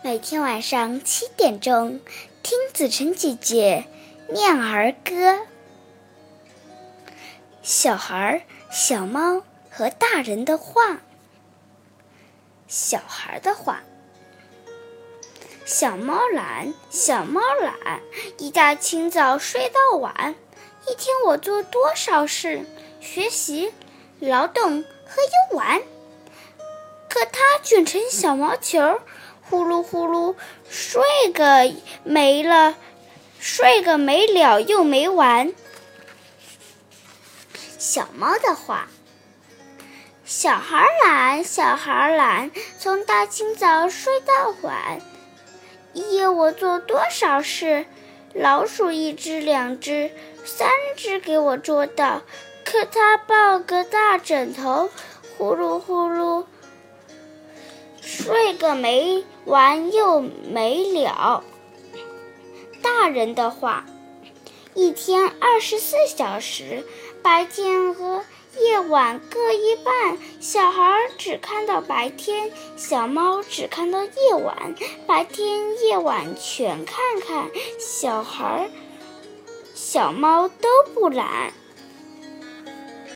每天晚上七点钟，听子晨姐姐念儿歌。小孩、小猫和大人的话。小孩的话：小猫懒，小猫懒，一大清早睡到晚。一天我做多少事？学习、劳动和游玩。可它卷成小毛球。呼噜呼噜，睡个没了，睡个没了又没完。小猫的话：小孩懒，小孩懒，从大清早睡到晚。一夜我做多少事？老鼠一只两只三只给我捉到，可它抱个大枕头，呼噜呼噜。睡个没完又没了。大人的话：一天二十四小时，白天和夜晚各一半。小孩只看到白天，小猫只看到夜晚。白天夜晚全看看。小孩、小猫都不懒。